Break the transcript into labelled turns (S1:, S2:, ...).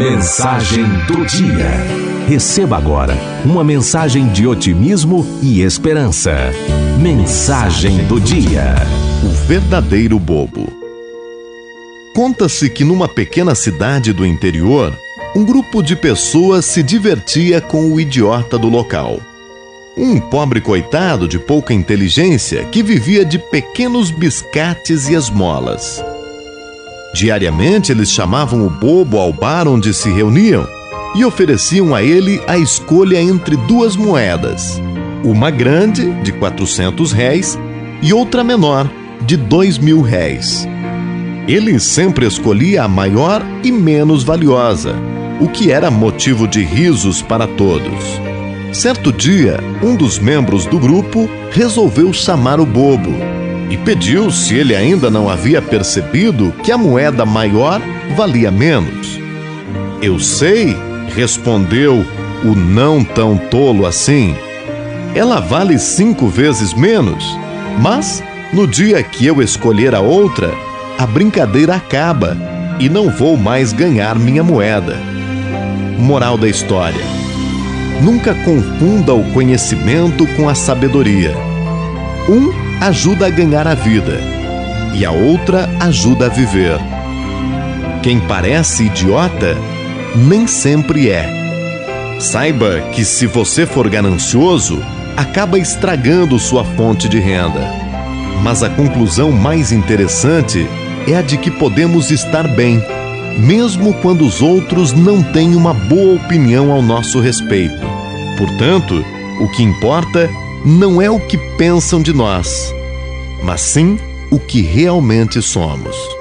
S1: Mensagem do dia. Receba agora uma mensagem de otimismo e esperança. Mensagem do dia.
S2: O verdadeiro bobo. Conta-se que numa pequena cidade do interior, um grupo de pessoas se divertia com o idiota do local. Um pobre coitado de pouca inteligência que vivia de pequenos biscates e esmolas. Diariamente eles chamavam o bobo ao bar onde se reuniam e ofereciam a ele a escolha entre duas moedas, uma grande, de 400 réis, e outra menor, de 2 mil réis. Ele sempre escolhia a maior e menos valiosa, o que era motivo de risos para todos. Certo dia, um dos membros do grupo resolveu chamar o bobo e pediu se ele ainda não havia percebido que a moeda maior valia menos. Eu sei, respondeu o não tão tolo assim. Ela vale cinco vezes menos, mas no dia que eu escolher a outra, a brincadeira acaba e não vou mais ganhar minha moeda. Moral da história: Nunca confunda o conhecimento com a sabedoria. Um ajuda a ganhar a vida e a outra ajuda a viver. Quem parece idiota nem sempre é. Saiba que se você for ganancioso, acaba estragando sua fonte de renda. Mas a conclusão mais interessante é a de que podemos estar bem, mesmo quando os outros não têm uma boa opinião ao nosso respeito. Portanto, o que importa não é o que pensam de nós, mas sim o que realmente somos.